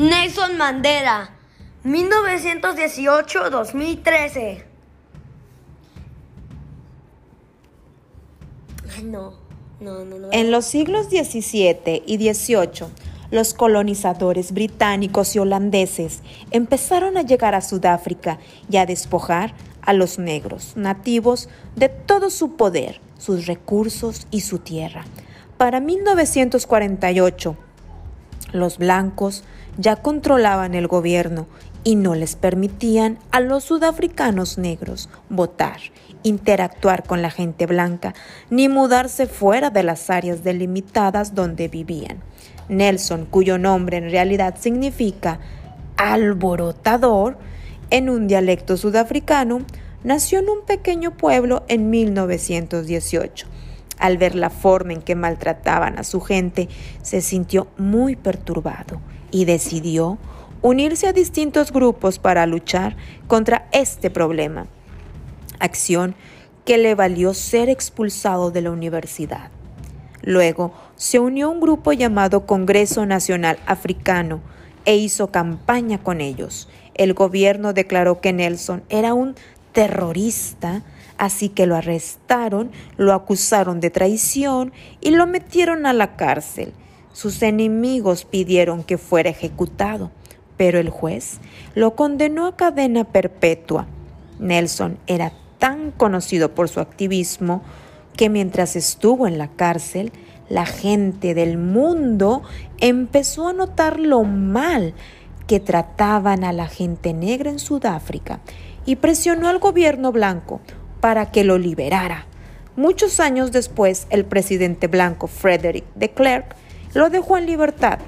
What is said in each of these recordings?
Nelson Mandela, 1918-2013. Ay, no, no, no, no. En los siglos XVII y XVIII, los colonizadores británicos y holandeses empezaron a llegar a Sudáfrica y a despojar a los negros nativos de todo su poder, sus recursos y su tierra. Para 1948, los blancos ya controlaban el gobierno y no les permitían a los sudafricanos negros votar, interactuar con la gente blanca, ni mudarse fuera de las áreas delimitadas donde vivían. Nelson, cuyo nombre en realidad significa alborotador, en un dialecto sudafricano, nació en un pequeño pueblo en 1918. Al ver la forma en que maltrataban a su gente, se sintió muy perturbado y decidió unirse a distintos grupos para luchar contra este problema, acción que le valió ser expulsado de la universidad. Luego se unió a un grupo llamado Congreso Nacional Africano e hizo campaña con ellos. El gobierno declaró que Nelson era un terrorista, así que lo arrestaron, lo acusaron de traición y lo metieron a la cárcel. Sus enemigos pidieron que fuera ejecutado, pero el juez lo condenó a cadena perpetua. Nelson era tan conocido por su activismo que mientras estuvo en la cárcel, la gente del mundo empezó a notar lo mal que trataban a la gente negra en Sudáfrica y presionó al gobierno blanco para que lo liberara. Muchos años después, el presidente blanco Frederick de Klerk lo dejó en libertad.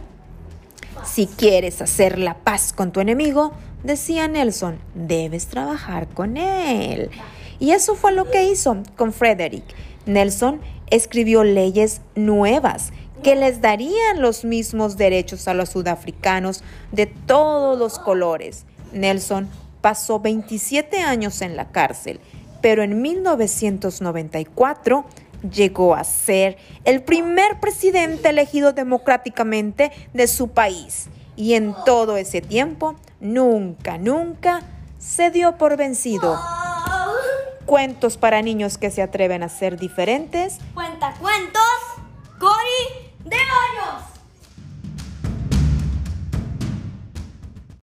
Si quieres hacer la paz con tu enemigo, decía Nelson, debes trabajar con él. Y eso fue lo que hizo con Frederick. Nelson escribió leyes nuevas que les darían los mismos derechos a los sudafricanos de todos los colores. Nelson pasó 27 años en la cárcel, pero en 1994 llegó a ser el primer presidente elegido democráticamente de su país. Y en todo ese tiempo, nunca, nunca se dio por vencido. Cuentos para niños que se atreven a ser diferentes. Cuenta cuentos.